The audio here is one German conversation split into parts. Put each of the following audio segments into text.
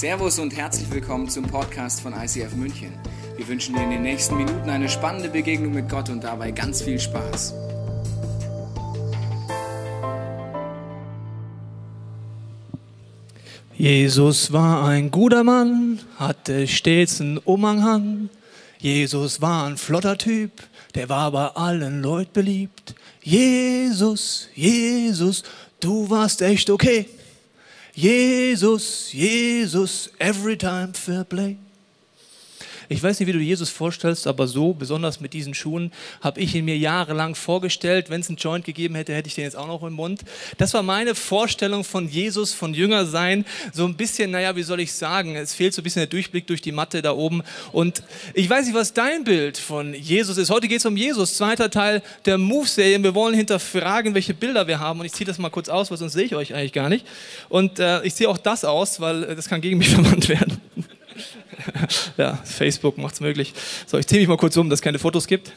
Servus und herzlich willkommen zum Podcast von ICF München. Wir wünschen dir in den nächsten Minuten eine spannende Begegnung mit Gott und dabei ganz viel Spaß. Jesus war ein guter Mann, hatte stets einen Umhang an. Jesus war ein flotter Typ, der war bei allen Leuten beliebt. Jesus, Jesus, du warst echt okay. Jesus, Jesus, every time fair play. Ich weiß nicht, wie du Jesus vorstellst, aber so, besonders mit diesen Schuhen, habe ich ihn mir jahrelang vorgestellt. Wenn es einen Joint gegeben hätte, hätte ich den jetzt auch noch im Mund. Das war meine Vorstellung von Jesus, von Jünger sein. So ein bisschen, naja, wie soll ich sagen, es fehlt so ein bisschen der Durchblick durch die Matte da oben. Und ich weiß nicht, was dein Bild von Jesus ist. Heute geht es um Jesus, zweiter Teil der Move-Serie. Wir wollen hinterfragen, welche Bilder wir haben. Und ich ziehe das mal kurz aus, weil sonst sehe ich euch eigentlich gar nicht. Und äh, ich ziehe auch das aus, weil äh, das kann gegen mich verwandt werden. ja, Facebook macht es möglich. So, ich ziehe mich mal kurz um, dass es keine Fotos gibt.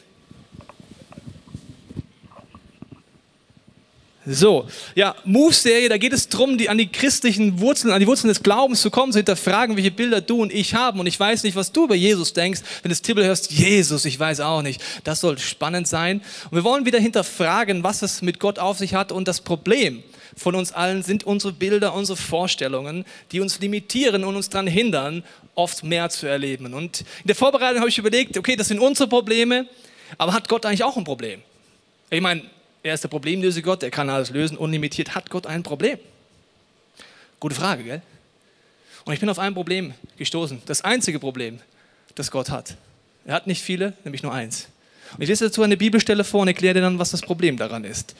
So, ja, Move-Serie, da geht es darum, die, an die christlichen Wurzeln, an die Wurzeln des Glaubens zu kommen, zu hinterfragen, welche Bilder du und ich haben. Und ich weiß nicht, was du über Jesus denkst, wenn du das Titel hörst, Jesus, ich weiß auch nicht. Das soll spannend sein. Und wir wollen wieder hinterfragen, was es mit Gott auf sich hat und das Problem von uns allen sind unsere Bilder, unsere Vorstellungen, die uns limitieren und uns daran hindern, oft mehr zu erleben. Und in der Vorbereitung habe ich überlegt, okay, das sind unsere Probleme, aber hat Gott eigentlich auch ein Problem? Ich meine, er ist der Problemlöse Gott, er kann alles lösen, unlimitiert. Hat Gott ein Problem? Gute Frage, gell? Und ich bin auf ein Problem gestoßen. Das einzige Problem, das Gott hat. Er hat nicht viele, nämlich nur eins. Und ich lese dazu eine Bibelstelle vor und erkläre dir dann, was das Problem daran ist.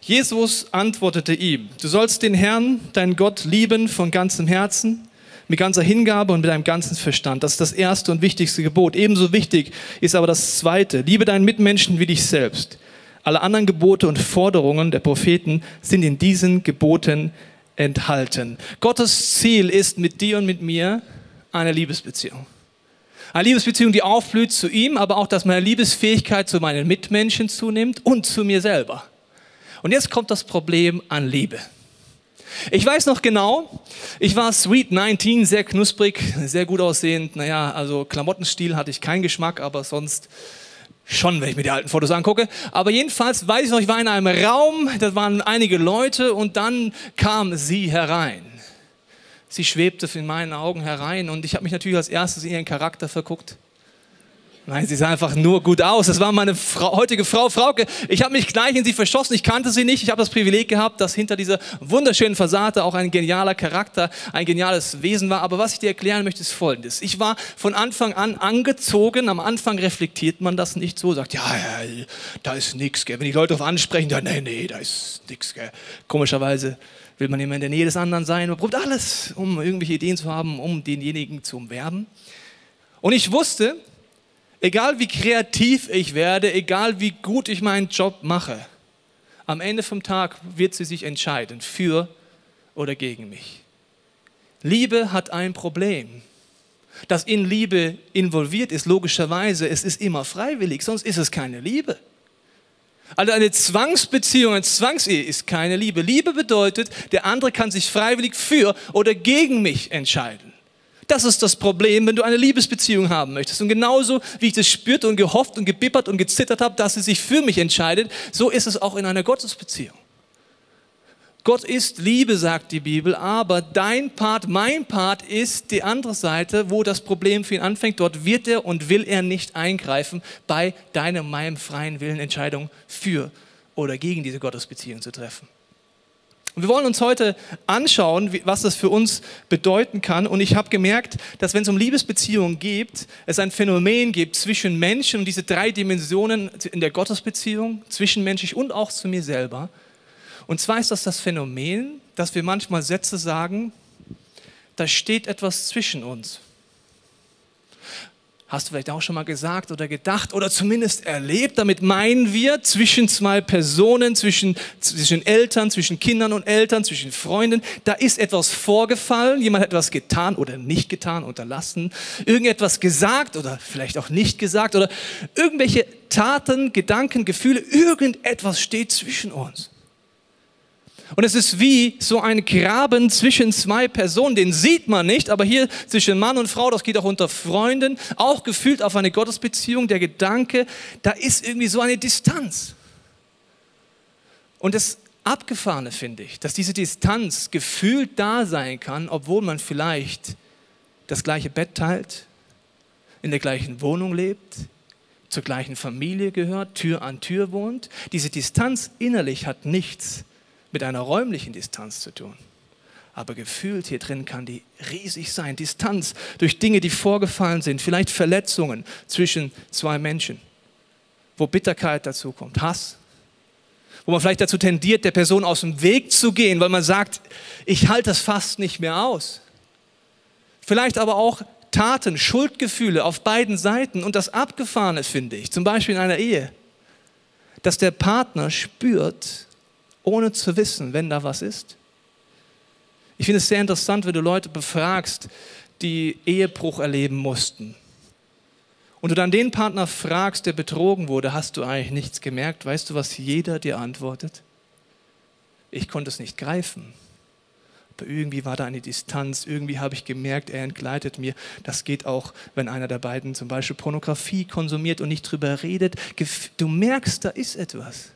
Jesus antwortete ihm, du sollst den Herrn, deinen Gott, lieben von ganzem Herzen, mit ganzer Hingabe und mit deinem ganzen Verstand. Das ist das erste und wichtigste Gebot. Ebenso wichtig ist aber das zweite. Liebe deinen Mitmenschen wie dich selbst. Alle anderen Gebote und Forderungen der Propheten sind in diesen Geboten enthalten. Gottes Ziel ist mit dir und mit mir eine Liebesbeziehung. Eine Liebesbeziehung, die aufblüht zu ihm, aber auch, dass meine Liebesfähigkeit zu meinen Mitmenschen zunimmt und zu mir selber. Und jetzt kommt das Problem an Liebe. Ich weiß noch genau, ich war Sweet 19, sehr knusprig, sehr gut aussehend. Naja, also Klamottenstil hatte ich keinen Geschmack, aber sonst Schon, wenn ich mir die alten Fotos angucke. Aber jedenfalls weiß ich noch, ich war in einem Raum, da waren einige Leute und dann kam sie herein. Sie schwebte in meinen Augen herein und ich habe mich natürlich als erstes in ihren Charakter verguckt. Nein, sie sah einfach nur gut aus. Das war meine Frau, heutige Frau Frauke. Ich habe mich gleich in sie verschossen. Ich kannte sie nicht. Ich habe das Privileg gehabt, dass hinter dieser wunderschönen Fassade auch ein genialer Charakter, ein geniales Wesen war. Aber was ich dir erklären möchte, ist Folgendes. Ich war von Anfang an angezogen. Am Anfang reflektiert man das nicht so, sagt, ja, ja da ist nichts. Wenn die Leute darauf ansprechen, dann, nee, nee, da ist nichts. Komischerweise will man immer in der Nähe des anderen sein. Man probiert alles, um irgendwelche Ideen zu haben, um denjenigen zu umwerben. Und ich wusste, Egal wie kreativ ich werde, egal wie gut ich meinen Job mache, am Ende vom Tag wird sie sich entscheiden, für oder gegen mich. Liebe hat ein Problem. Das in Liebe involviert ist, logischerweise, es ist immer freiwillig, sonst ist es keine Liebe. Also eine Zwangsbeziehung, eine Zwangsehe ist keine Liebe. Liebe bedeutet, der andere kann sich freiwillig für oder gegen mich entscheiden. Das ist das Problem, wenn du eine Liebesbeziehung haben möchtest. Und genauso wie ich das spürt und gehofft und gebippert und gezittert habe, dass sie sich für mich entscheidet, so ist es auch in einer Gottesbeziehung. Gott ist Liebe, sagt die Bibel, aber dein Part, mein Part ist die andere Seite, wo das Problem für ihn anfängt. Dort wird er und will er nicht eingreifen bei deinem, meinem freien Willen Entscheidung für oder gegen diese Gottesbeziehung zu treffen. Und wir wollen uns heute anschauen, was das für uns bedeuten kann. Und ich habe gemerkt, dass wenn es um Liebesbeziehungen geht, es ein Phänomen gibt zwischen Menschen und diese drei Dimensionen in der Gottesbeziehung, zwischenmenschlich und auch zu mir selber. Und zwar ist das das Phänomen, dass wir manchmal Sätze sagen, da steht etwas zwischen uns. Hast du vielleicht auch schon mal gesagt oder gedacht oder zumindest erlebt? Damit meinen wir zwischen zwei Personen, zwischen, zwischen Eltern, zwischen Kindern und Eltern, zwischen Freunden. Da ist etwas vorgefallen, jemand hat etwas getan oder nicht getan, unterlassen, irgendetwas gesagt oder vielleicht auch nicht gesagt oder irgendwelche Taten, Gedanken, Gefühle, irgendetwas steht zwischen uns. Und es ist wie so ein Graben zwischen zwei Personen, den sieht man nicht, aber hier zwischen Mann und Frau, das geht auch unter Freunden, auch gefühlt auf eine Gottesbeziehung, der Gedanke, da ist irgendwie so eine Distanz. Und das Abgefahrene finde ich, dass diese Distanz gefühlt da sein kann, obwohl man vielleicht das gleiche Bett teilt, in der gleichen Wohnung lebt, zur gleichen Familie gehört, Tür an Tür wohnt. Diese Distanz innerlich hat nichts mit einer räumlichen Distanz zu tun. Aber gefühlt hier drin kann die riesig sein. Distanz durch Dinge, die vorgefallen sind, vielleicht Verletzungen zwischen zwei Menschen, wo Bitterkeit dazu kommt, Hass, wo man vielleicht dazu tendiert, der Person aus dem Weg zu gehen, weil man sagt, ich halte das fast nicht mehr aus. Vielleicht aber auch Taten, Schuldgefühle auf beiden Seiten und das Abgefahrene finde ich, zum Beispiel in einer Ehe, dass der Partner spürt, ohne zu wissen, wenn da was ist. Ich finde es sehr interessant, wenn du Leute befragst, die Ehebruch erleben mussten. Und du dann den Partner fragst, der betrogen wurde, hast du eigentlich nichts gemerkt? Weißt du, was jeder dir antwortet? Ich konnte es nicht greifen aber irgendwie war da eine Distanz, irgendwie habe ich gemerkt, er entgleitet mir. Das geht auch, wenn einer der beiden zum Beispiel Pornografie konsumiert und nicht drüber redet. Du merkst, da ist etwas.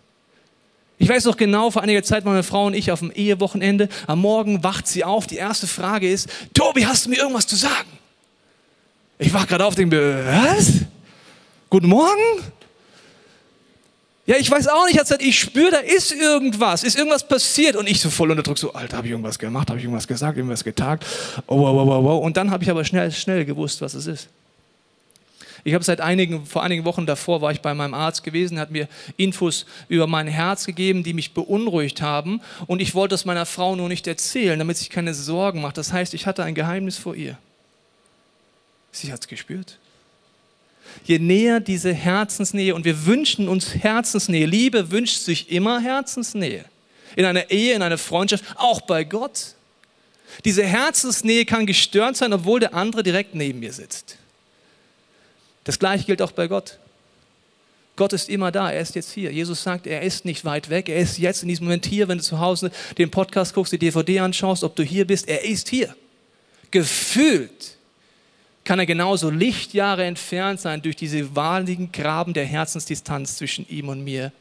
Ich weiß noch genau, vor einiger Zeit waren meine Frau und ich auf dem Ehewochenende. Am Morgen wacht sie auf. Die erste Frage ist: Tobi, hast du mir irgendwas zu sagen? Ich wach gerade auf, denke, was? Guten Morgen? Ja, ich weiß auch nicht, hat gesagt, ich spüre, da ist irgendwas, ist irgendwas passiert. Und ich so voll unter Druck, so, Alter, habe ich irgendwas gemacht, habe ich irgendwas gesagt, irgendwas getagt. Oh, wow, wow, wow, wow. Und dann habe ich aber schnell, schnell gewusst, was es ist. Ich habe seit einigen, vor einigen Wochen davor war ich bei meinem Arzt gewesen, hat mir Infos über mein Herz gegeben, die mich beunruhigt haben. Und ich wollte das meiner Frau nur nicht erzählen, damit sie keine Sorgen macht. Das heißt, ich hatte ein Geheimnis vor ihr. Sie hat es gespürt je näher diese Herzensnähe, und wir wünschen uns Herzensnähe, Liebe wünscht sich immer Herzensnähe. In einer Ehe, in einer Freundschaft, auch bei Gott. Diese Herzensnähe kann gestört sein, obwohl der andere direkt neben mir sitzt. Das gleiche gilt auch bei Gott. Gott ist immer da, er ist jetzt hier. Jesus sagt, er ist nicht weit weg, er ist jetzt in diesem Moment hier, wenn du zu Hause den Podcast guckst, die DVD anschaust, ob du hier bist, er ist hier. Gefühlt kann er genauso Lichtjahre entfernt sein durch diese wahnsinnigen Graben der Herzensdistanz zwischen ihm und mir.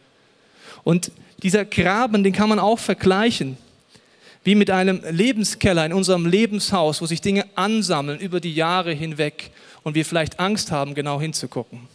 Und dieser Graben, den kann man auch vergleichen wie mit einem Lebenskeller in unserem Lebenshaus, wo sich Dinge ansammeln über die Jahre hinweg und wir vielleicht Angst haben, genau hinzugucken.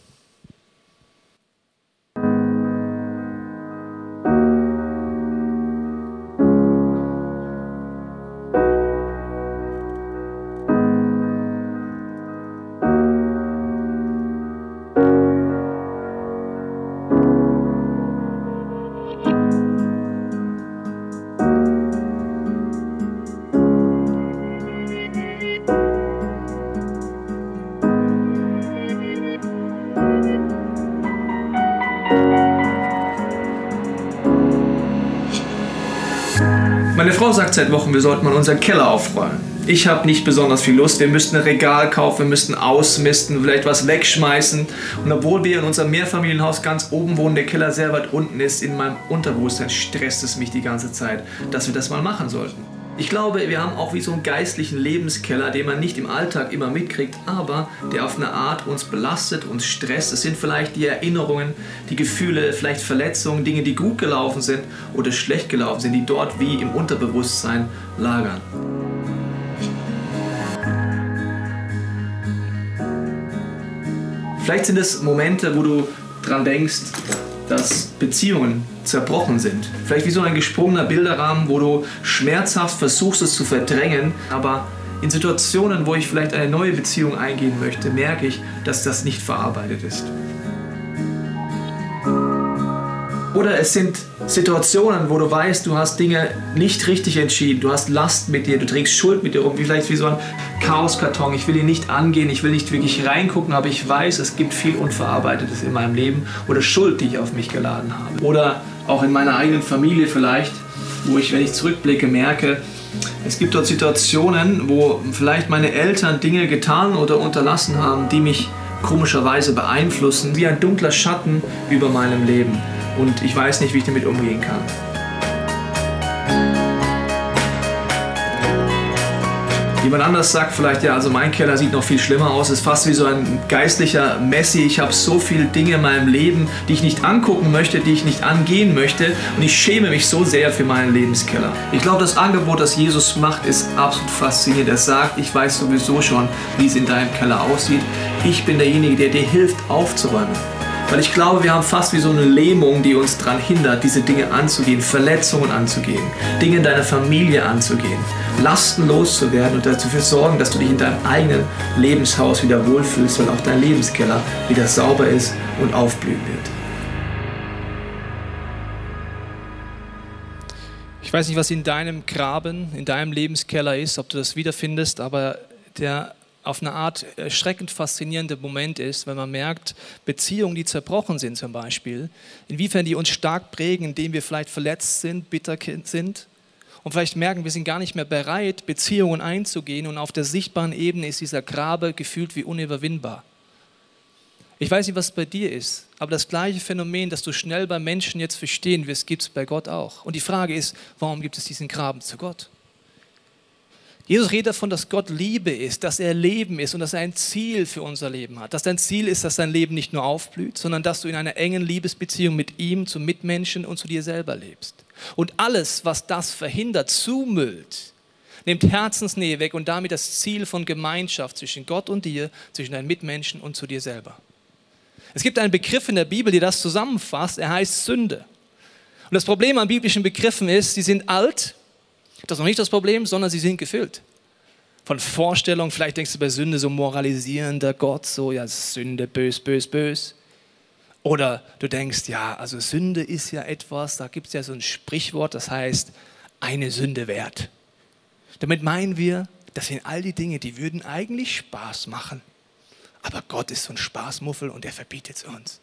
Frau sagt seit Wochen, wir sollten mal unseren Keller aufräumen. Ich habe nicht besonders viel Lust. Wir müssten ein Regal kaufen, wir müssten ausmisten, vielleicht was wegschmeißen. Und obwohl wir in unserem Mehrfamilienhaus ganz oben wohnen, der Keller sehr weit unten ist, in meinem Unterbewusstsein stresst es mich die ganze Zeit, dass wir das mal machen sollten. Ich glaube, wir haben auch wie so einen geistlichen Lebenskeller, den man nicht im Alltag immer mitkriegt, aber der auf eine Art uns belastet, uns stresst. Es sind vielleicht die Erinnerungen, die Gefühle, vielleicht Verletzungen, Dinge, die gut gelaufen sind oder schlecht gelaufen sind, die dort wie im Unterbewusstsein lagern. Vielleicht sind es Momente, wo du dran denkst, dass Beziehungen zerbrochen sind. Vielleicht wie so ein gesprungener Bilderrahmen, wo du schmerzhaft versuchst es zu verdrängen, aber in Situationen, wo ich vielleicht eine neue Beziehung eingehen möchte, merke ich, dass das nicht verarbeitet ist. Oder es sind Situationen, wo du weißt, du hast Dinge nicht richtig entschieden, du hast Last mit dir, du trägst Schuld mit dir rum, vielleicht wie so ein Chaoskarton. Ich will ihn nicht angehen, ich will nicht wirklich reingucken, aber ich weiß, es gibt viel Unverarbeitetes in meinem Leben oder Schuld, die ich auf mich geladen habe. Oder auch in meiner eigenen Familie vielleicht, wo ich, wenn ich zurückblicke, merke, es gibt dort Situationen, wo vielleicht meine Eltern Dinge getan oder unterlassen haben, die mich komischerweise beeinflussen, wie ein dunkler Schatten über meinem Leben und ich weiß nicht, wie ich damit umgehen kann. Jemand anders sagt vielleicht, ja, also mein Keller sieht noch viel schlimmer aus, ist fast wie so ein geistlicher Messi. Ich habe so viele Dinge in meinem Leben, die ich nicht angucken möchte, die ich nicht angehen möchte und ich schäme mich so sehr für meinen Lebenskeller. Ich glaube, das Angebot, das Jesus macht, ist absolut faszinierend. Er sagt, ich weiß sowieso schon, wie es in deinem Keller aussieht. Ich bin derjenige, der dir hilft aufzuräumen. Weil ich glaube, wir haben fast wie so eine Lähmung, die uns daran hindert, diese Dinge anzugehen, Verletzungen anzugehen, Dinge in deiner Familie anzugehen, Lasten loszuwerden und dafür sorgen, dass du dich in deinem eigenen Lebenshaus wieder wohlfühlst, weil auch dein Lebenskeller wieder sauber ist und aufblühen wird. Ich weiß nicht, was in deinem Graben, in deinem Lebenskeller ist, ob du das wiederfindest, aber der auf eine Art erschreckend faszinierender Moment ist, wenn man merkt, Beziehungen, die zerbrochen sind zum Beispiel, inwiefern die uns stark prägen, indem wir vielleicht verletzt sind, bitter sind und vielleicht merken, wir sind gar nicht mehr bereit, Beziehungen einzugehen und auf der sichtbaren Ebene ist dieser Grabe gefühlt wie unüberwindbar. Ich weiß nicht, was bei dir ist, aber das gleiche Phänomen, das du schnell bei Menschen jetzt verstehen wirst, gibt es bei Gott auch. Und die Frage ist, warum gibt es diesen Graben zu Gott? Jesus redet davon, dass Gott Liebe ist, dass er Leben ist und dass er ein Ziel für unser Leben hat. Dass dein Ziel ist, dass dein Leben nicht nur aufblüht, sondern dass du in einer engen Liebesbeziehung mit ihm, zu Mitmenschen und zu dir selber lebst. Und alles, was das verhindert, zumüllt, nimmt Herzensnähe weg und damit das Ziel von Gemeinschaft zwischen Gott und dir, zwischen deinen Mitmenschen und zu dir selber. Es gibt einen Begriff in der Bibel, der das zusammenfasst. Er heißt Sünde. Und das Problem an biblischen Begriffen ist, sie sind alt das ist noch nicht das Problem, sondern sie sind gefüllt. Von Vorstellungen, vielleicht denkst du bei Sünde so moralisierender Gott, so ja, Sünde, bös, bös, bös. Oder du denkst, ja, also Sünde ist ja etwas, da gibt es ja so ein Sprichwort, das heißt, eine Sünde wert. Damit meinen wir, das sind all die Dinge, die würden eigentlich Spaß machen. Aber Gott ist so ein Spaßmuffel und er verbietet es uns.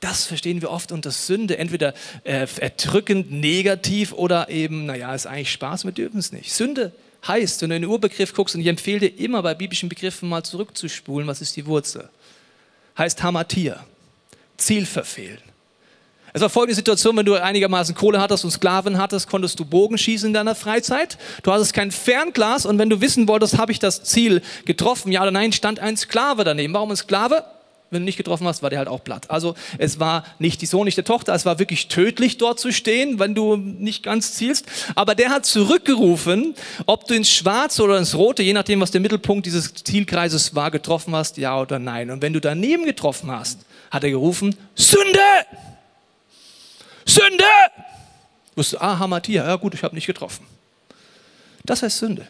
Das verstehen wir oft unter Sünde, entweder äh, erdrückend, negativ oder eben, naja, ist eigentlich Spaß, wir dürfen es nicht. Sünde heißt, wenn du in den Urbegriff guckst, und ich empfehle dir immer bei biblischen Begriffen mal zurückzuspulen, was ist die Wurzel? Heißt Hamatia, Ziel verfehlen. Es war folgende Situation, wenn du einigermaßen Kohle hattest und Sklaven hattest, konntest du Bogen schießen in deiner Freizeit. Du hattest kein Fernglas und wenn du wissen wolltest, habe ich das Ziel getroffen, ja oder nein, stand ein Sklave daneben. Warum ein Sklave? Wenn du nicht getroffen hast, war der halt auch platt. Also es war nicht die Sohn, nicht der Tochter, es war wirklich tödlich dort zu stehen, wenn du nicht ganz zielst. Aber der hat zurückgerufen, ob du ins Schwarze oder ins Rote, je nachdem, was der Mittelpunkt dieses Zielkreises war, getroffen hast, ja oder nein. Und wenn du daneben getroffen hast, hat er gerufen, Sünde! Sünde! Wusste, ah, Hamatia, ja gut, ich habe nicht getroffen. Das heißt Sünde.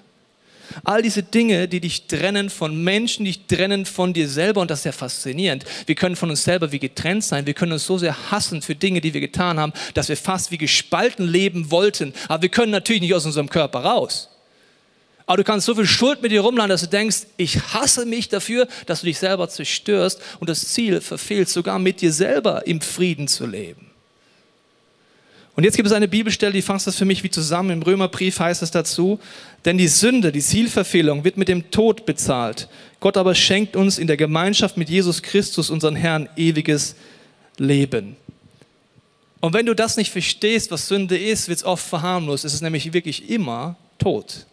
All diese Dinge, die dich trennen von Menschen, die dich trennen von dir selber und das ist ja faszinierend. Wir können von uns selber wie getrennt sein. Wir können uns so sehr hassen für Dinge, die wir getan haben, dass wir fast wie gespalten leben wollten. Aber wir können natürlich nicht aus unserem Körper raus. Aber du kannst so viel Schuld mit dir rumladen, dass du denkst, ich hasse mich dafür, dass du dich selber zerstörst und das Ziel verfehlst, sogar mit dir selber im Frieden zu leben. Und jetzt gibt es eine Bibelstelle, die fasst das für mich wie zusammen. Im Römerbrief heißt es dazu, denn die Sünde, die Zielverfehlung wird mit dem Tod bezahlt. Gott aber schenkt uns in der Gemeinschaft mit Jesus Christus, unseren Herrn, ewiges Leben. Und wenn du das nicht verstehst, was Sünde ist, wird es oft verharmlost. Es ist nämlich wirklich immer Tod.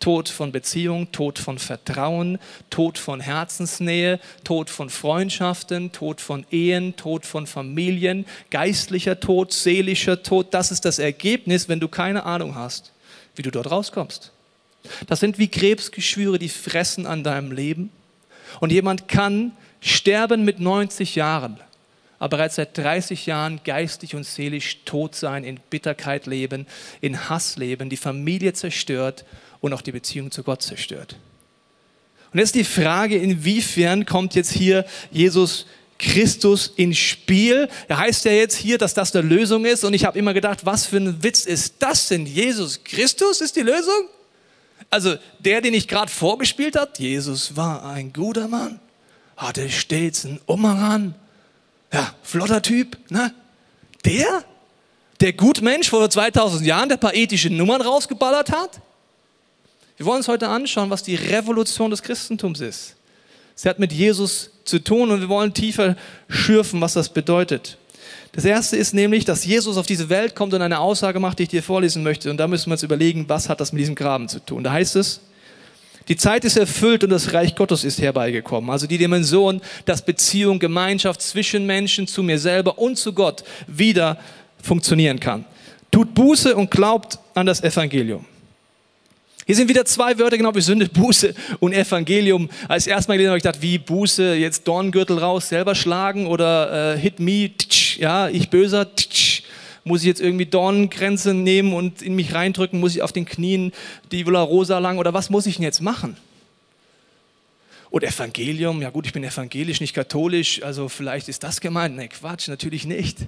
Tod von Beziehung, Tod von Vertrauen, Tod von Herzensnähe, Tod von Freundschaften, Tod von Ehen, Tod von Familien, geistlicher Tod, seelischer Tod. Das ist das Ergebnis, wenn du keine Ahnung hast, wie du dort rauskommst. Das sind wie Krebsgeschwüre, die fressen an deinem Leben. Und jemand kann sterben mit 90 Jahren, aber bereits seit 30 Jahren geistig und seelisch tot sein, in Bitterkeit leben, in Hass leben, die Familie zerstört und auch die Beziehung zu Gott zerstört. Und jetzt die Frage, inwiefern kommt jetzt hier Jesus Christus ins Spiel? Er heißt ja jetzt hier, dass das eine Lösung ist und ich habe immer gedacht, was für ein Witz ist das denn? Jesus Christus ist die Lösung? Also der, den ich gerade vorgespielt habe, Jesus war ein guter Mann, hatte stets einen Umhang Ja, flotter Typ, ne? Der? Der Gutmensch vor 2000 Jahren, der paar ethische Nummern rausgeballert hat? Wir wollen uns heute anschauen, was die Revolution des Christentums ist. Sie hat mit Jesus zu tun und wir wollen tiefer schürfen, was das bedeutet. Das erste ist nämlich, dass Jesus auf diese Welt kommt und eine Aussage macht, die ich dir vorlesen möchte. Und da müssen wir uns überlegen, was hat das mit diesem Graben zu tun. Da heißt es, Die Zeit ist erfüllt und das Reich Gottes ist herbeigekommen. Also die Dimension, dass Beziehung, Gemeinschaft zwischen Menschen, zu mir selber und zu Gott wieder funktionieren kann. Tut Buße und glaubt an das Evangelium. Hier sind wieder zwei Wörter genau wie Sünde, Buße und Evangelium. Als erstmal gelesen habe ich gedacht, wie Buße, jetzt Dorngürtel raus, selber schlagen oder äh, hit me, tsch, ja, ich böser, tsch, muss ich jetzt irgendwie Dorngrenze nehmen und in mich reindrücken? Muss ich auf den Knien die Villa Rosa lang oder was muss ich denn jetzt machen? Und Evangelium, ja gut, ich bin evangelisch, nicht katholisch, also vielleicht ist das gemeint. Nee, Quatsch, natürlich nicht.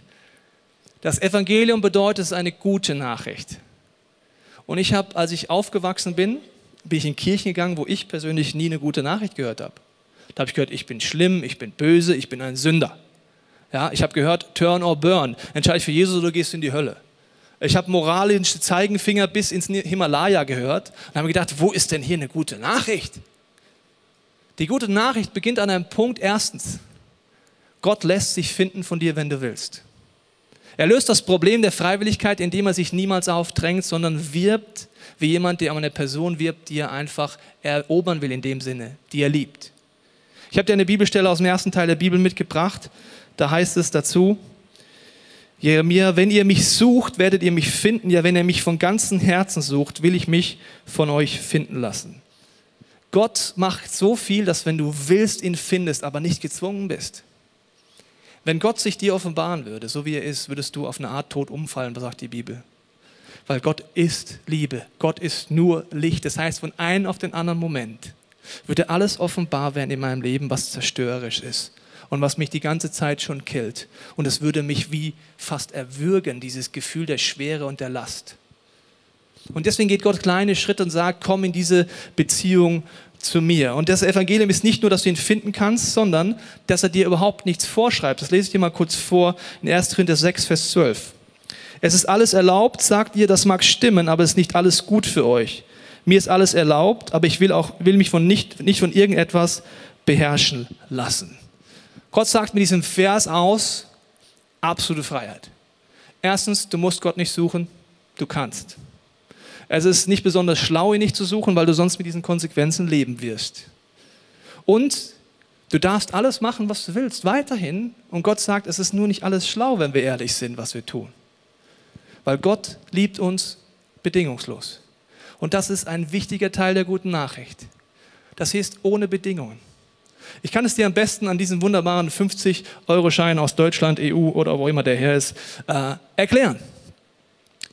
Das Evangelium bedeutet, es ist eine gute Nachricht. Und ich habe, als ich aufgewachsen bin, bin ich in Kirchen gegangen, wo ich persönlich nie eine gute Nachricht gehört habe. Da habe ich gehört, ich bin schlimm, ich bin böse, ich bin ein Sünder. Ja, ich habe gehört, turn or burn. Entscheide dich für Jesus oder du gehst in die Hölle. Ich habe moralische Zeigenfinger bis ins Himalaya gehört und habe gedacht, wo ist denn hier eine gute Nachricht? Die gute Nachricht beginnt an einem Punkt. Erstens, Gott lässt sich finden von dir, wenn du willst. Er löst das Problem der Freiwilligkeit, indem er sich niemals aufdrängt, sondern wirbt wie jemand, der um eine Person wirbt, die er einfach erobern will in dem Sinne, die er liebt. Ich habe dir eine Bibelstelle aus dem ersten Teil der Bibel mitgebracht. Da heißt es dazu, Jeremia, wenn ihr mich sucht, werdet ihr mich finden. Ja, wenn ihr mich von ganzem Herzen sucht, will ich mich von euch finden lassen. Gott macht so viel, dass wenn du willst, ihn findest, aber nicht gezwungen bist. Wenn Gott sich dir offenbaren würde, so wie er ist, würdest du auf eine Art tot umfallen, sagt die Bibel. Weil Gott ist Liebe. Gott ist nur Licht. Das heißt, von einem auf den anderen Moment würde alles offenbar werden in meinem Leben, was zerstörerisch ist und was mich die ganze Zeit schon killt. Und es würde mich wie fast erwürgen, dieses Gefühl der Schwere und der Last. Und deswegen geht Gott kleine Schritte und sagt, komm in diese Beziehung zu mir. Und das Evangelium ist nicht nur, dass du ihn finden kannst, sondern dass er dir überhaupt nichts vorschreibt. Das lese ich dir mal kurz vor in 1. Korinther 6, Vers 12. Es ist alles erlaubt, sagt ihr, das mag stimmen, aber es ist nicht alles gut für euch. Mir ist alles erlaubt, aber ich will, auch, will mich von nicht, nicht von irgendetwas beherrschen lassen. Gott sagt mit diesem Vers aus, absolute Freiheit. Erstens, du musst Gott nicht suchen, du kannst. Es ist nicht besonders schlau, ihn nicht zu suchen, weil du sonst mit diesen Konsequenzen leben wirst. Und du darfst alles machen, was du willst, weiterhin. Und Gott sagt, es ist nur nicht alles schlau, wenn wir ehrlich sind, was wir tun. Weil Gott liebt uns bedingungslos. Und das ist ein wichtiger Teil der guten Nachricht. Das heißt ohne Bedingungen. Ich kann es dir am besten an diesem wunderbaren 50-Euro-Schein aus Deutschland, EU oder wo immer der her ist, äh, erklären.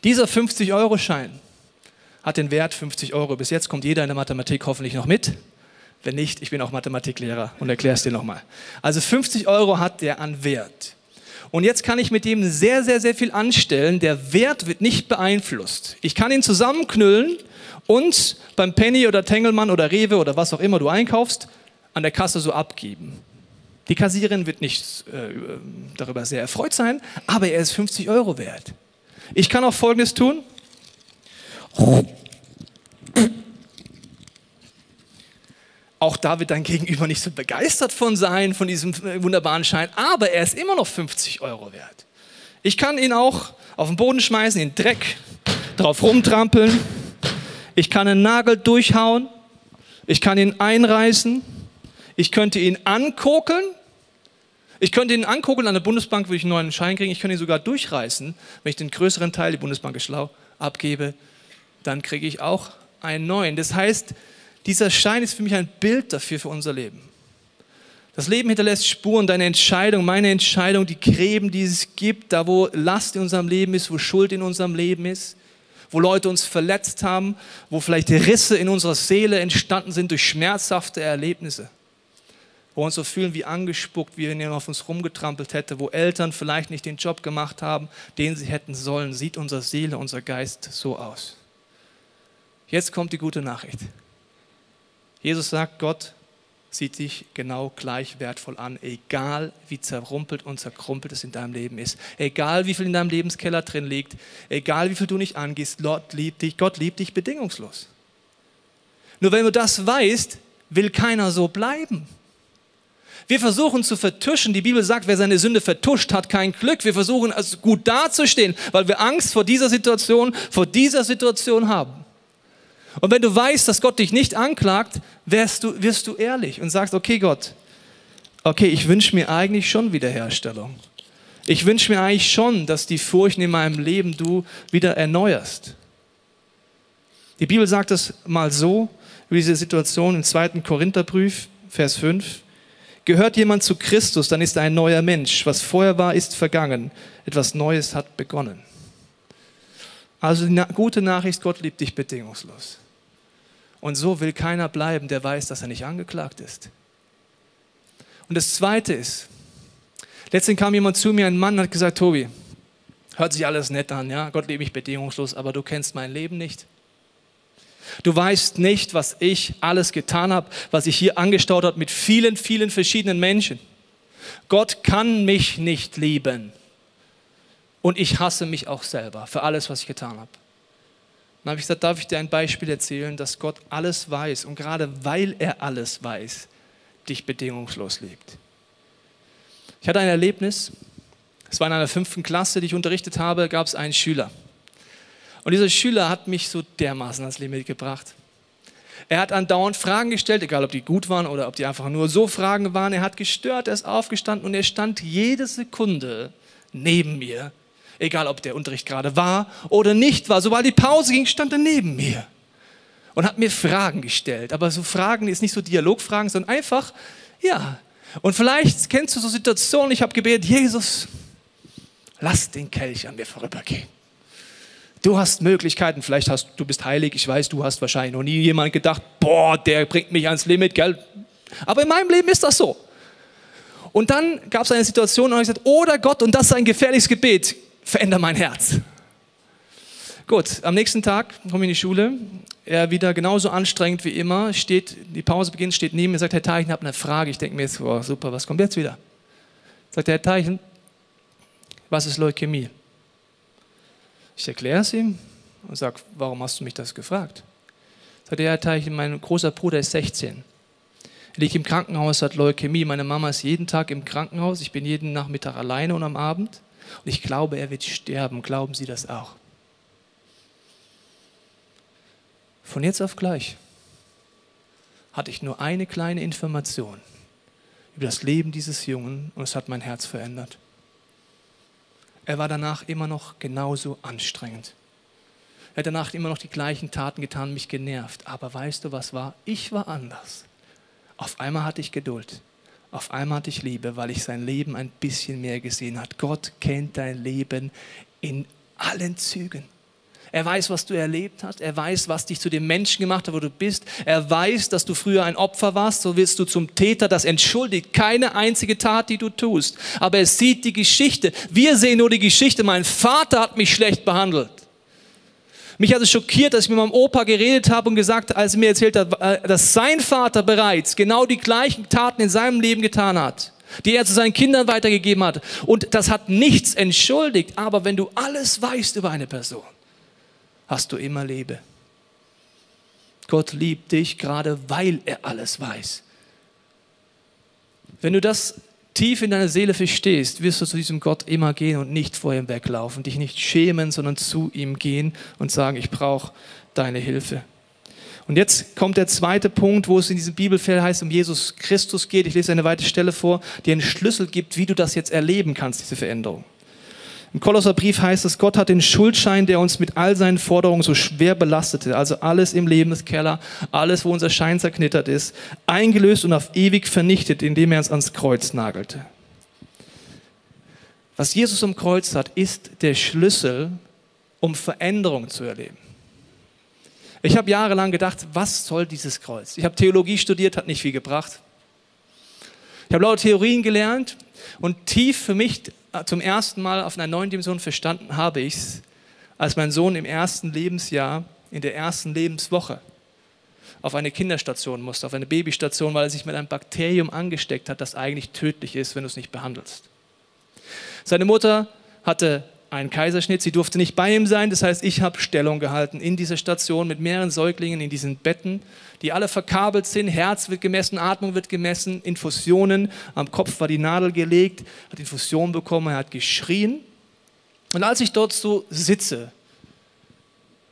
Dieser 50-Euro-Schein hat den Wert 50 Euro. Bis jetzt kommt jeder in der Mathematik hoffentlich noch mit. Wenn nicht, ich bin auch Mathematiklehrer und erkläre es dir nochmal. Also 50 Euro hat der an Wert. Und jetzt kann ich mit dem sehr, sehr, sehr viel anstellen. Der Wert wird nicht beeinflusst. Ich kann ihn zusammenknüllen und beim Penny oder Tengelmann oder Rewe oder was auch immer du einkaufst, an der Kasse so abgeben. Die Kassiererin wird nicht äh, darüber sehr erfreut sein, aber er ist 50 Euro wert. Ich kann auch Folgendes tun. Auch da wird dein Gegenüber nicht so begeistert von sein, von diesem wunderbaren Schein, aber er ist immer noch 50 Euro wert. Ich kann ihn auch auf den Boden schmeißen, in Dreck, drauf rumtrampeln. Ich kann einen Nagel durchhauen. Ich kann ihn einreißen. Ich könnte ihn ankokeln. Ich könnte ihn ankokeln, an der Bundesbank würde ich einen neuen Schein kriegen. Ich könnte ihn sogar durchreißen, wenn ich den größeren Teil, die Bundesbank ist schlau, abgebe, dann kriege ich auch einen neuen. Das heißt, dieser Schein ist für mich ein Bild dafür für unser Leben. Das Leben hinterlässt Spuren, deine Entscheidung, meine Entscheidung, die Gräben, die es gibt, da wo Last in unserem Leben ist, wo Schuld in unserem Leben ist, wo Leute uns verletzt haben, wo vielleicht Risse in unserer Seele entstanden sind durch schmerzhafte Erlebnisse wo wir uns so fühlen wie angespuckt, wie wenn jemand auf uns rumgetrampelt hätte, wo Eltern vielleicht nicht den Job gemacht haben, den sie hätten sollen, sieht unsere Seele, unser Geist so aus. Jetzt kommt die gute Nachricht. Jesus sagt, Gott sieht dich genau gleich wertvoll an, egal wie zerrumpelt und zerkrumpelt es in deinem Leben ist, egal wie viel in deinem Lebenskeller drin liegt, egal wie viel du nicht angehst, Gott liebt dich, Gott liebt dich bedingungslos. Nur wenn du das weißt, will keiner so bleiben. Wir versuchen zu vertuschen. Die Bibel sagt, wer seine Sünde vertuscht, hat kein Glück. Wir versuchen also gut dazustehen, weil wir Angst vor dieser Situation, vor dieser Situation haben. Und wenn du weißt, dass Gott dich nicht anklagt, wirst du, wirst du ehrlich und sagst, okay Gott, okay, ich wünsche mir eigentlich schon Wiederherstellung. Ich wünsche mir eigentlich schon, dass die Furchen in meinem Leben du wieder erneuerst. Die Bibel sagt es mal so, über diese Situation im zweiten Korintherbrief, Vers 5. Gehört jemand zu Christus, dann ist er ein neuer Mensch. Was vorher war, ist vergangen. Etwas Neues hat begonnen. Also die gute Nachricht, Gott liebt dich bedingungslos. Und so will keiner bleiben, der weiß, dass er nicht angeklagt ist. Und das Zweite ist, letztens kam jemand zu mir, ein Mann, hat gesagt, Tobi, hört sich alles nett an, ja, Gott liebt mich bedingungslos, aber du kennst mein Leben nicht. Du weißt nicht, was ich alles getan habe, was ich hier angestaut habe mit vielen, vielen verschiedenen Menschen. Gott kann mich nicht lieben. Und ich hasse mich auch selber für alles, was ich getan habe. Dann habe ich gesagt, darf ich dir ein Beispiel erzählen, dass Gott alles weiß und gerade weil er alles weiß, dich bedingungslos liebt. Ich hatte ein Erlebnis, es war in einer fünften Klasse, die ich unterrichtet habe, gab es einen Schüler. Und dieser Schüler hat mich so dermaßen ans Limit gebracht. Er hat andauernd Fragen gestellt, egal ob die gut waren oder ob die einfach nur so Fragen waren. Er hat gestört, er ist aufgestanden und er stand jede Sekunde neben mir egal ob der Unterricht gerade war oder nicht war. Sobald die Pause ging, stand er neben mir und hat mir Fragen gestellt. Aber so Fragen ist nicht so Dialogfragen, sondern einfach, ja. Und vielleicht kennst du so Situationen, ich habe gebetet, Jesus, lass den Kelch an mir vorübergehen. Du hast Möglichkeiten, vielleicht hast du bist heilig, ich weiß, du hast wahrscheinlich noch nie jemand gedacht, boah, der bringt mich ans Limit, gell? Aber in meinem Leben ist das so. Und dann gab es eine Situation, und ich gesagt, oder Gott, und das ist ein gefährliches Gebet, veränder mein Herz. Gut, am nächsten Tag komme ich in die Schule. Er wieder genauso anstrengend wie immer, steht, die Pause beginnt, steht neben mir, sagt, Herr Teichen, ich habe eine Frage. Ich denke mir jetzt, oh, super, was kommt jetzt wieder? Sagt Herr Teichen, was ist Leukämie? Ich erkläre es ihm und sage, warum hast du mich das gefragt? Sagt er, Herr Teichen, mein großer Bruder ist 16. Er liegt im Krankenhaus, hat Leukämie. Meine Mama ist jeden Tag im Krankenhaus. Ich bin jeden Nachmittag alleine und am Abend. Und ich glaube, er wird sterben. Glauben Sie das auch? Von jetzt auf gleich hatte ich nur eine kleine Information über das Leben dieses Jungen und es hat mein Herz verändert. Er war danach immer noch genauso anstrengend. Er hat danach immer noch die gleichen Taten getan, mich genervt. Aber weißt du, was war? Ich war anders. Auf einmal hatte ich Geduld. Auf einmal hatte ich Liebe, weil ich sein Leben ein bisschen mehr gesehen habe. Gott kennt dein Leben in allen Zügen. Er weiß, was du erlebt hast. Er weiß, was dich zu dem Menschen gemacht hat, wo du bist. Er weiß, dass du früher ein Opfer warst. So wirst du zum Täter. Das entschuldigt keine einzige Tat, die du tust. Aber er sieht die Geschichte. Wir sehen nur die Geschichte. Mein Vater hat mich schlecht behandelt. Mich hat es schockiert, dass ich mit meinem Opa geredet habe und gesagt, als er mir erzählt hat, äh, dass sein Vater bereits genau die gleichen Taten in seinem Leben getan hat, die er zu seinen Kindern weitergegeben hat. Und das hat nichts entschuldigt. Aber wenn du alles weißt über eine Person, hast du immer Liebe. Gott liebt dich gerade, weil er alles weiß. Wenn du das tief in deiner Seele verstehst, wirst du zu diesem Gott immer gehen und nicht vor ihm weglaufen, dich nicht schämen, sondern zu ihm gehen und sagen, ich brauche deine Hilfe. Und jetzt kommt der zweite Punkt, wo es in diesem Bibelfeld heißt, um Jesus Christus geht. Ich lese eine weitere Stelle vor, die einen Schlüssel gibt, wie du das jetzt erleben kannst, diese Veränderung. Im Kolosserbrief heißt es, Gott hat den Schuldschein, der uns mit all seinen Forderungen so schwer belastete, also alles im Lebenskeller, alles, wo unser Schein zerknittert ist, eingelöst und auf ewig vernichtet, indem er uns ans Kreuz nagelte. Was Jesus am Kreuz hat, ist der Schlüssel, um Veränderung zu erleben. Ich habe jahrelang gedacht, was soll dieses Kreuz? Ich habe Theologie studiert, hat nicht viel gebracht. Ich habe laut Theorien gelernt und tief für mich zum ersten Mal auf einer neuen Dimension verstanden habe ich es, als mein Sohn im ersten Lebensjahr, in der ersten Lebenswoche, auf eine Kinderstation musste, auf eine Babystation, weil er sich mit einem Bakterium angesteckt hat, das eigentlich tödlich ist, wenn du es nicht behandelst. Seine Mutter hatte einen Kaiserschnitt, sie durfte nicht bei ihm sein, das heißt, ich habe Stellung gehalten in dieser Station mit mehreren Säuglingen in diesen Betten, die alle verkabelt sind, Herz wird gemessen, Atmung wird gemessen, Infusionen, am Kopf war die Nadel gelegt, hat Infusion bekommen, er hat geschrien. Und als ich dort so sitze,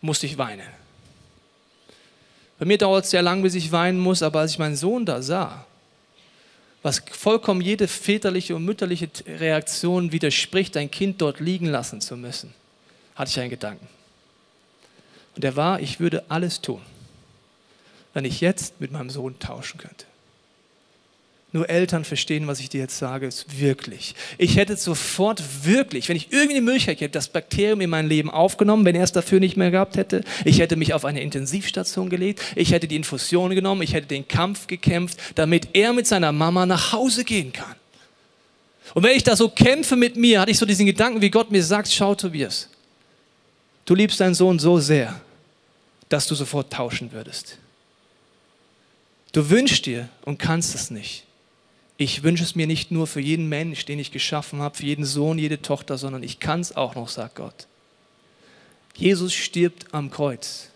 musste ich weinen. Bei mir dauert es sehr lang, bis ich weinen muss, aber als ich meinen Sohn da sah, was vollkommen jede väterliche und mütterliche Reaktion widerspricht, ein Kind dort liegen lassen zu müssen, hatte ich einen Gedanken. Und der war, ich würde alles tun, wenn ich jetzt mit meinem Sohn tauschen könnte. Nur Eltern verstehen, was ich dir jetzt sage, ist wirklich. Ich hätte sofort wirklich, wenn ich irgendwie die Möglichkeit hätte, das Bakterium in mein Leben aufgenommen, wenn er es dafür nicht mehr gehabt hätte. Ich hätte mich auf eine Intensivstation gelegt. Ich hätte die Infusion genommen. Ich hätte den Kampf gekämpft, damit er mit seiner Mama nach Hause gehen kann. Und wenn ich da so kämpfe mit mir, hatte ich so diesen Gedanken, wie Gott mir sagt, schau Tobias, du liebst deinen Sohn so sehr, dass du sofort tauschen würdest. Du wünschst dir und kannst es nicht. Ich wünsche es mir nicht nur für jeden Mensch, den ich geschaffen habe, für jeden Sohn, jede Tochter, sondern ich kann es auch noch, sagt Gott. Jesus stirbt am Kreuz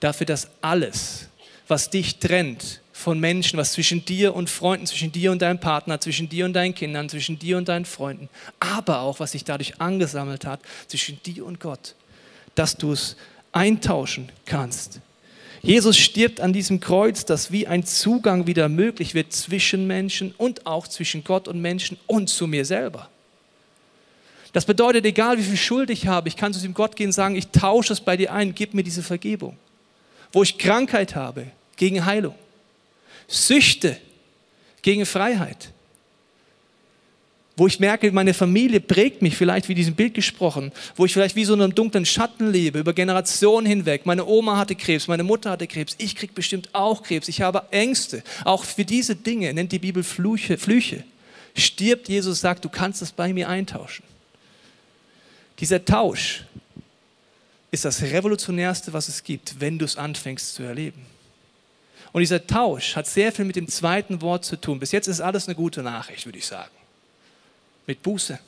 dafür, dass alles, was dich trennt von Menschen, was zwischen dir und Freunden, zwischen dir und deinem Partner, zwischen dir und deinen Kindern, zwischen dir und deinen Freunden, aber auch was sich dadurch angesammelt hat, zwischen dir und Gott, dass du es eintauschen kannst Jesus stirbt an diesem Kreuz, dass wie ein Zugang wieder möglich wird zwischen Menschen und auch zwischen Gott und Menschen und zu mir selber. Das bedeutet, egal wie viel Schuld ich habe, ich kann zu diesem Gott gehen und sagen, ich tausche es bei dir ein, gib mir diese Vergebung. Wo ich Krankheit habe, gegen Heilung. Süchte gegen Freiheit wo ich merke, meine Familie prägt mich, vielleicht wie diesem Bild gesprochen, wo ich vielleicht wie so in einem dunklen Schatten lebe, über Generationen hinweg. Meine Oma hatte Krebs, meine Mutter hatte Krebs, ich kriege bestimmt auch Krebs, ich habe Ängste. Auch für diese Dinge nennt die Bibel Flüche. Flüche. Stirbt Jesus, sagt, du kannst es bei mir eintauschen. Dieser Tausch ist das Revolutionärste, was es gibt, wenn du es anfängst zu erleben. Und dieser Tausch hat sehr viel mit dem zweiten Wort zu tun. Bis jetzt ist alles eine gute Nachricht, würde ich sagen mit Buße.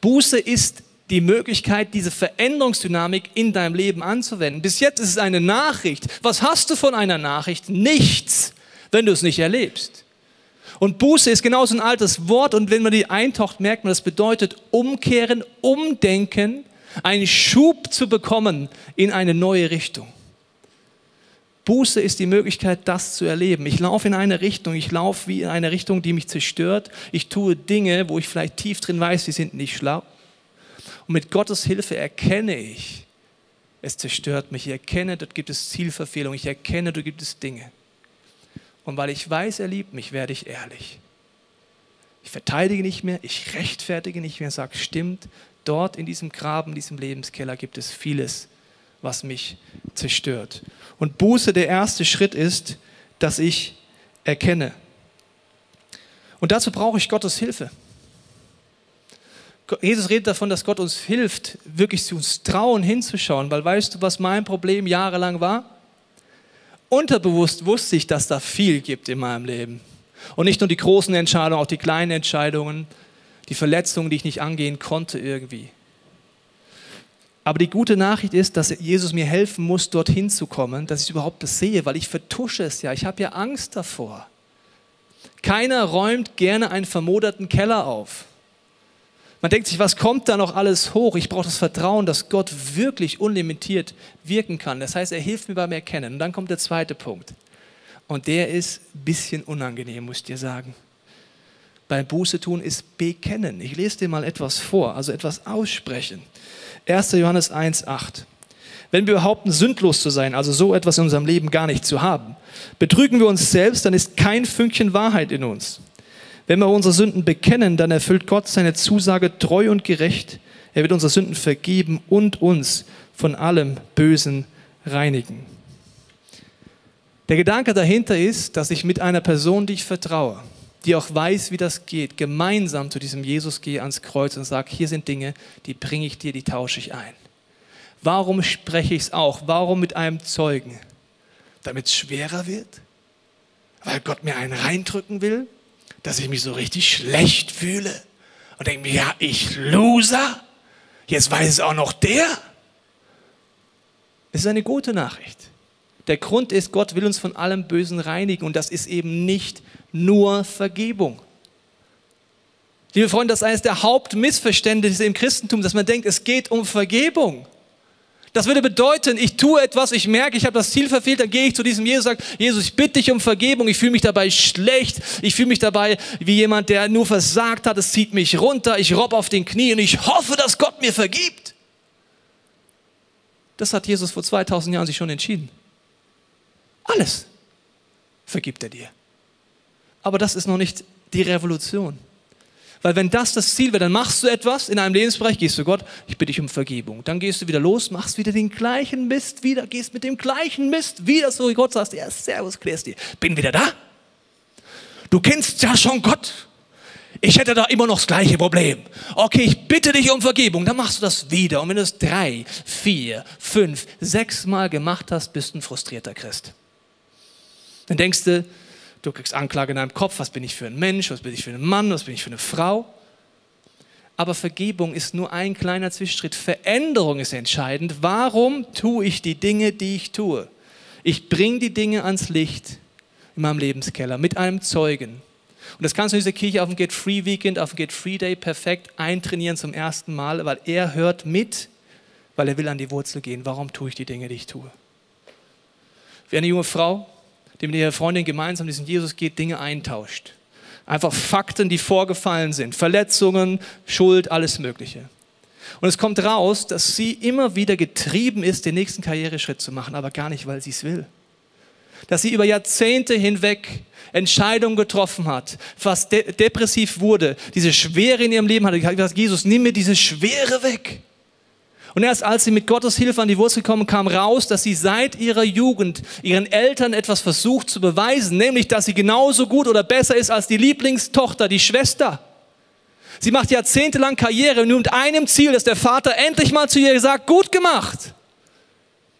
Buße ist die Möglichkeit, diese Veränderungsdynamik in deinem Leben anzuwenden. Bis jetzt ist es eine Nachricht. Was hast du von einer Nachricht? Nichts, wenn du es nicht erlebst. Und Buße ist genauso ein altes Wort und wenn man die eintaucht, merkt man, das bedeutet umkehren, umdenken, einen Schub zu bekommen in eine neue Richtung. Buße ist die Möglichkeit, das zu erleben. Ich laufe in eine Richtung, ich laufe wie in eine Richtung, die mich zerstört. Ich tue Dinge, wo ich vielleicht tief drin weiß, die sind nicht schlau. Und mit Gottes Hilfe erkenne ich, es zerstört mich. Ich erkenne, dort gibt es Zielverfehlung. Ich erkenne, dort gibt es Dinge. Und weil ich weiß, er liebt mich, werde ich ehrlich. Ich verteidige nicht mehr, ich rechtfertige nicht mehr, sage, stimmt, dort in diesem Graben, in diesem Lebenskeller gibt es vieles, was mich zerstört. Und Buße, der erste Schritt ist, dass ich erkenne. Und dazu brauche ich Gottes Hilfe. Jesus redet davon, dass Gott uns hilft, wirklich zu uns trauen, hinzuschauen, weil weißt du, was mein Problem jahrelang war? Unterbewusst wusste ich, dass da viel gibt in meinem Leben. Und nicht nur die großen Entscheidungen, auch die kleinen Entscheidungen, die Verletzungen, die ich nicht angehen konnte irgendwie. Aber die gute Nachricht ist, dass Jesus mir helfen muss, dorthin zu kommen, dass ich überhaupt das sehe, weil ich vertusche es ja. Ich habe ja Angst davor. Keiner räumt gerne einen vermoderten Keller auf. Man denkt sich, was kommt da noch alles hoch? Ich brauche das Vertrauen, dass Gott wirklich unlimitiert wirken kann. Das heißt, er hilft mir beim Erkennen. Und dann kommt der zweite Punkt. Und der ist ein bisschen unangenehm, muss ich dir sagen. Beim Buße tun ist bekennen. Ich lese dir mal etwas vor, also etwas aussprechen. 1. Johannes 1, 8. Wenn wir behaupten, sündlos zu sein, also so etwas in unserem Leben gar nicht zu haben, betrügen wir uns selbst, dann ist kein Fünkchen Wahrheit in uns. Wenn wir unsere Sünden bekennen, dann erfüllt Gott seine Zusage treu und gerecht. Er wird unsere Sünden vergeben und uns von allem Bösen reinigen. Der Gedanke dahinter ist, dass ich mit einer Person, die ich vertraue, die auch weiß, wie das geht, gemeinsam zu diesem Jesus gehe ans Kreuz und sage, hier sind Dinge, die bringe ich dir, die tausche ich ein. Warum spreche ich es auch? Warum mit einem Zeugen? Damit es schwerer wird? Weil Gott mir einen reindrücken will? Dass ich mich so richtig schlecht fühle? Und denke mir, ja, ich Loser? Jetzt weiß es auch noch der? Es ist eine gute Nachricht. Der Grund ist, Gott will uns von allem Bösen reinigen und das ist eben nicht nur Vergebung. Liebe Freunde, das ist eines der Hauptmissverständnisse im Christentum, dass man denkt, es geht um Vergebung. Das würde bedeuten, ich tue etwas, ich merke, ich habe das Ziel verfehlt, dann gehe ich zu diesem Jesus und sage, Jesus, ich bitte dich um Vergebung, ich fühle mich dabei schlecht, ich fühle mich dabei wie jemand, der nur versagt hat, es zieht mich runter, ich robb auf den Knie und ich hoffe, dass Gott mir vergibt. Das hat Jesus vor 2000 Jahren sich schon entschieden. Alles vergibt er dir. Aber das ist noch nicht die Revolution. Weil wenn das das Ziel wäre, dann machst du etwas in einem Lebensbereich, gehst du Gott, ich bitte dich um Vergebung. Dann gehst du wieder los, machst wieder den gleichen Mist, wieder gehst mit dem gleichen Mist, wieder so wie Gott sagst, ja, servus, klärst dir. Bin wieder da. Du kennst ja schon Gott. Ich hätte da immer noch das gleiche Problem. Okay, ich bitte dich um Vergebung. Dann machst du das wieder. Und wenn du es drei, vier, fünf, sechs Mal gemacht hast, bist du ein frustrierter Christ. Dann denkst du, Du kriegst Anklage in deinem Kopf, was bin ich für ein Mensch, was bin ich für ein Mann, was bin ich für eine Frau. Aber Vergebung ist nur ein kleiner Zwischenschritt. Veränderung ist entscheidend. Warum tue ich die Dinge, die ich tue? Ich bringe die Dinge ans Licht in meinem Lebenskeller mit einem Zeugen. Und das kannst du in dieser Kirche auf dem Get Free Weekend, auf dem Get Free Day perfekt eintrainieren zum ersten Mal, weil er hört mit, weil er will an die Wurzel gehen. Warum tue ich die Dinge, die ich tue? Wie eine junge Frau, die mit ihrer Freundin gemeinsam diesen Jesus geht, Dinge eintauscht. Einfach Fakten, die vorgefallen sind. Verletzungen, Schuld, alles Mögliche. Und es kommt raus, dass sie immer wieder getrieben ist, den nächsten Karriereschritt zu machen, aber gar nicht, weil sie es will. Dass sie über Jahrzehnte hinweg Entscheidungen getroffen hat, fast de depressiv wurde, diese Schwere in ihrem Leben hatte. gesagt, Jesus, nimm mir diese Schwere weg. Und erst als sie mit Gottes Hilfe an die Wurzel kommen, kam raus, dass sie seit ihrer Jugend ihren Eltern etwas versucht zu beweisen, nämlich, dass sie genauso gut oder besser ist als die Lieblingstochter, die Schwester. Sie macht jahrzehntelang Karriere nur mit einem Ziel, dass der Vater endlich mal zu ihr sagt, gut gemacht.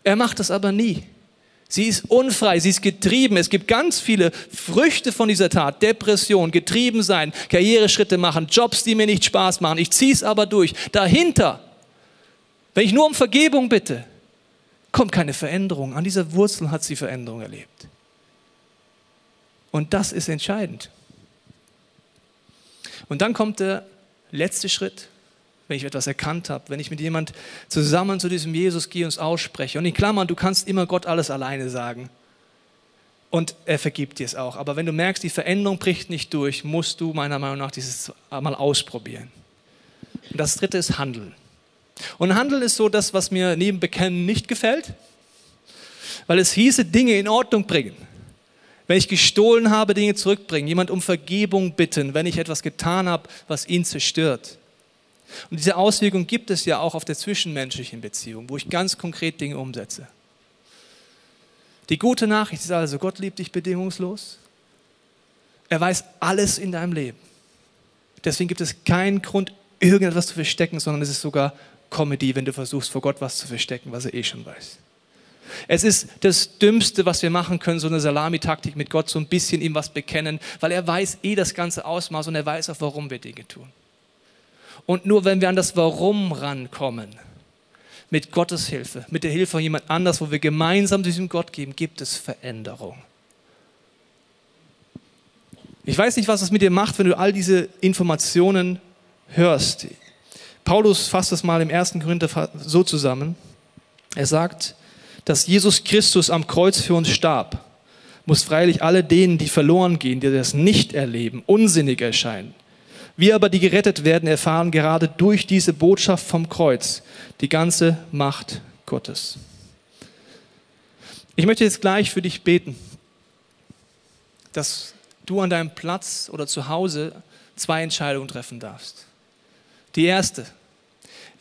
Er macht das aber nie. Sie ist unfrei, sie ist getrieben. Es gibt ganz viele Früchte von dieser Tat. Depression, getrieben sein, Karriereschritte machen, Jobs, die mir nicht Spaß machen. Ich ziehe es aber durch. Dahinter wenn ich nur um Vergebung bitte, kommt keine Veränderung. An dieser Wurzel hat sie Veränderung erlebt. Und das ist entscheidend. Und dann kommt der letzte Schritt, wenn ich etwas erkannt habe, wenn ich mit jemand zusammen zu diesem Jesus gehe und es ausspreche. Und in Klammern, du kannst immer Gott alles alleine sagen. Und er vergibt dir es auch. Aber wenn du merkst, die Veränderung bricht nicht durch, musst du meiner Meinung nach dieses mal ausprobieren. Und das dritte ist Handeln. Und Handeln ist so das, was mir neben Bekennen nicht gefällt, weil es hieße, Dinge in Ordnung bringen. Wenn ich gestohlen habe, Dinge zurückbringen, jemand um Vergebung bitten, wenn ich etwas getan habe, was ihn zerstört. Und diese Auswirkung gibt es ja auch auf der zwischenmenschlichen Beziehung, wo ich ganz konkret Dinge umsetze. Die gute Nachricht ist also, Gott liebt dich bedingungslos. Er weiß alles in deinem Leben. Deswegen gibt es keinen Grund, irgendetwas zu verstecken, sondern es ist sogar Comedy, wenn du versuchst, vor Gott was zu verstecken, was er eh schon weiß. Es ist das Dümmste, was wir machen können, so eine Salamitaktik mit Gott, so ein bisschen ihm was bekennen, weil er weiß eh das ganze Ausmaß und er weiß auch, warum wir Dinge tun. Und nur wenn wir an das Warum rankommen, mit Gottes Hilfe, mit der Hilfe von jemand anders, wo wir gemeinsam diesem Gott geben, gibt es Veränderung. Ich weiß nicht, was es mit dir macht, wenn du all diese Informationen hörst. Paulus fasst das mal im ersten Korinther so zusammen. Er sagt, dass Jesus Christus am Kreuz für uns starb, muss freilich alle denen, die verloren gehen, die das nicht erleben, unsinnig erscheinen. Wir aber, die gerettet werden, erfahren gerade durch diese Botschaft vom Kreuz die ganze Macht Gottes. Ich möchte jetzt gleich für dich beten, dass du an deinem Platz oder zu Hause zwei Entscheidungen treffen darfst. Die erste,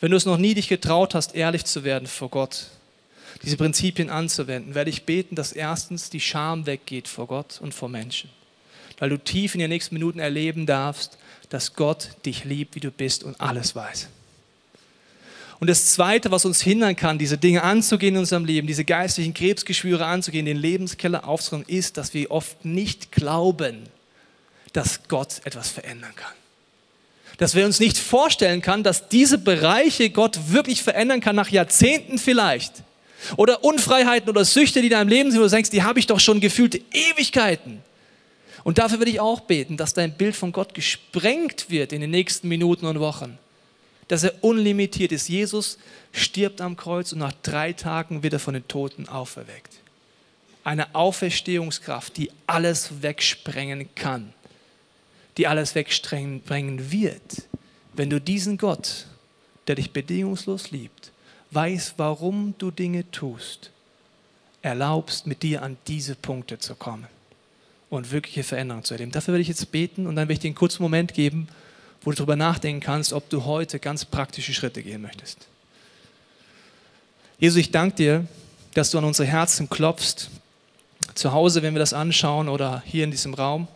wenn du es noch nie dich getraut hast, ehrlich zu werden vor Gott, diese Prinzipien anzuwenden, werde ich beten, dass erstens die Scham weggeht vor Gott und vor Menschen. Weil du tief in den nächsten Minuten erleben darfst, dass Gott dich liebt, wie du bist und alles weiß. Und das Zweite, was uns hindern kann, diese Dinge anzugehen in unserem Leben, diese geistlichen Krebsgeschwüre anzugehen, den Lebenskeller aufzuräumen, ist, dass wir oft nicht glauben, dass Gott etwas verändern kann dass wir uns nicht vorstellen kann, dass diese Bereiche Gott wirklich verändern kann nach Jahrzehnten vielleicht. Oder Unfreiheiten oder Süchte, die in deinem Leben sind, wo du denkst, die habe ich doch schon gefühlt Ewigkeiten. Und dafür würde ich auch beten, dass dein Bild von Gott gesprengt wird in den nächsten Minuten und Wochen. dass er unlimitiert ist. Jesus stirbt am Kreuz und nach drei Tagen wird er von den Toten auferweckt. Eine Auferstehungskraft, die alles wegsprengen kann, die alles wegsprengen wird, wenn du diesen Gott, der dich bedingungslos liebt, weißt, warum du Dinge tust, erlaubst, mit dir an diese Punkte zu kommen und wirkliche Veränderungen zu erleben. Dafür werde ich jetzt beten und dann werde ich dir einen kurzen Moment geben, wo du darüber nachdenken kannst, ob du heute ganz praktische Schritte gehen möchtest. Jesus, ich danke dir, dass du an unsere Herzen klopfst, zu Hause, wenn wir das anschauen oder hier in diesem Raum.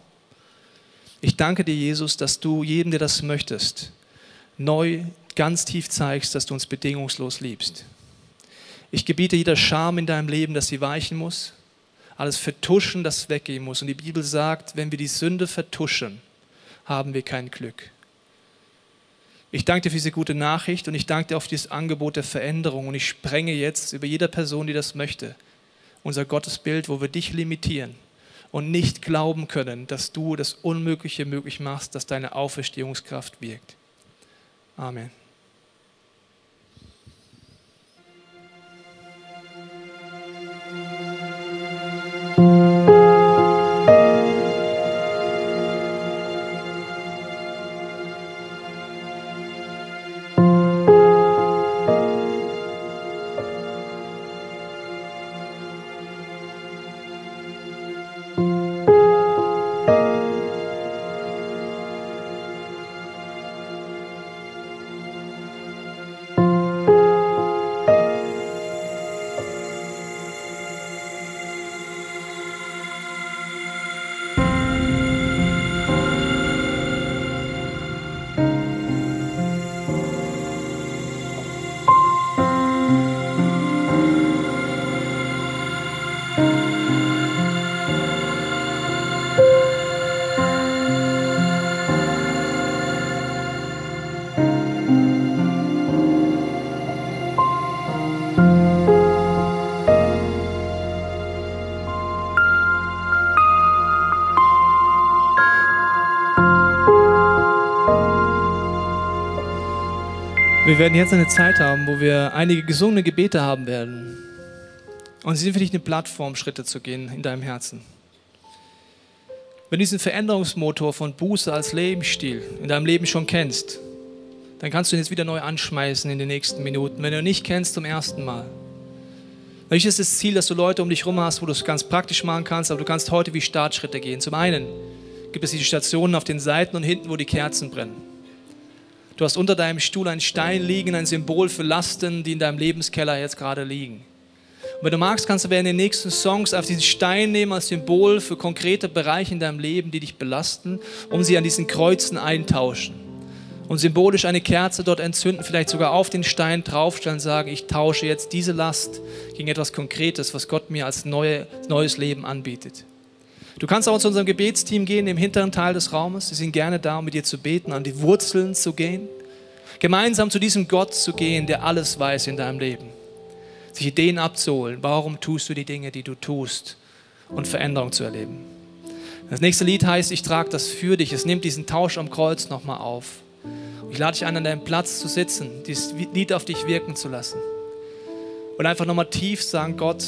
Ich danke dir, Jesus, dass du jedem, der das möchtest, neu ganz tief zeigst, dass du uns bedingungslos liebst. Ich gebiete jeder Scham in deinem Leben, dass sie weichen muss, alles Vertuschen, das weggehen muss. Und die Bibel sagt, wenn wir die Sünde vertuschen, haben wir kein Glück. Ich danke dir für diese gute Nachricht und ich danke dir auf dieses Angebot der Veränderung. Und ich sprenge jetzt über jeder Person, die das möchte, unser Gottesbild, wo wir dich limitieren und nicht glauben können, dass du das Unmögliche möglich machst, dass deine Auferstehungskraft wirkt. Amen. Wir werden jetzt eine Zeit haben, wo wir einige gesungene Gebete haben werden. Und sie sind für dich eine Plattform, Schritte zu gehen in deinem Herzen. Wenn du diesen Veränderungsmotor von Buße als Lebensstil in deinem Leben schon kennst, dann kannst du ihn jetzt wieder neu anschmeißen in den nächsten Minuten. Wenn du ihn nicht kennst, zum ersten Mal. Natürlich ist das Ziel, dass du Leute um dich herum hast, wo du es ganz praktisch machen kannst, aber du kannst heute wie Startschritte gehen. Zum einen gibt es diese Stationen auf den Seiten und hinten, wo die Kerzen brennen. Du hast unter deinem Stuhl einen Stein liegen, ein Symbol für Lasten, die in deinem Lebenskeller jetzt gerade liegen. Und wenn du magst, kannst du während den nächsten Songs auf diesen Stein nehmen als Symbol für konkrete Bereiche in deinem Leben, die dich belasten, um sie an diesen Kreuzen eintauschen. Und symbolisch eine Kerze dort entzünden, vielleicht sogar auf den Stein draufstellen und sagen, ich tausche jetzt diese Last gegen etwas Konkretes, was Gott mir als neue, neues Leben anbietet. Du kannst auch zu unserem Gebetsteam gehen im hinteren Teil des Raumes. Sie sind gerne da, um mit dir zu beten, an die Wurzeln zu gehen. Gemeinsam zu diesem Gott zu gehen, der alles weiß in deinem Leben. Sich Ideen abzuholen. Warum tust du die Dinge, die du tust? Und Veränderung zu erleben. Das nächste Lied heißt, ich trage das für dich. Es nimmt diesen Tausch am Kreuz nochmal auf. Ich lade dich ein, an deinem Platz zu sitzen, dieses Lied auf dich wirken zu lassen. Und einfach nochmal tief sagen, Gott,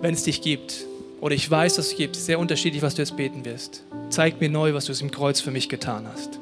wenn es dich gibt, oder ich weiß, dass es gibt, sehr unterschiedlich, was du jetzt beten wirst. Zeig mir neu, was du im Kreuz für mich getan hast.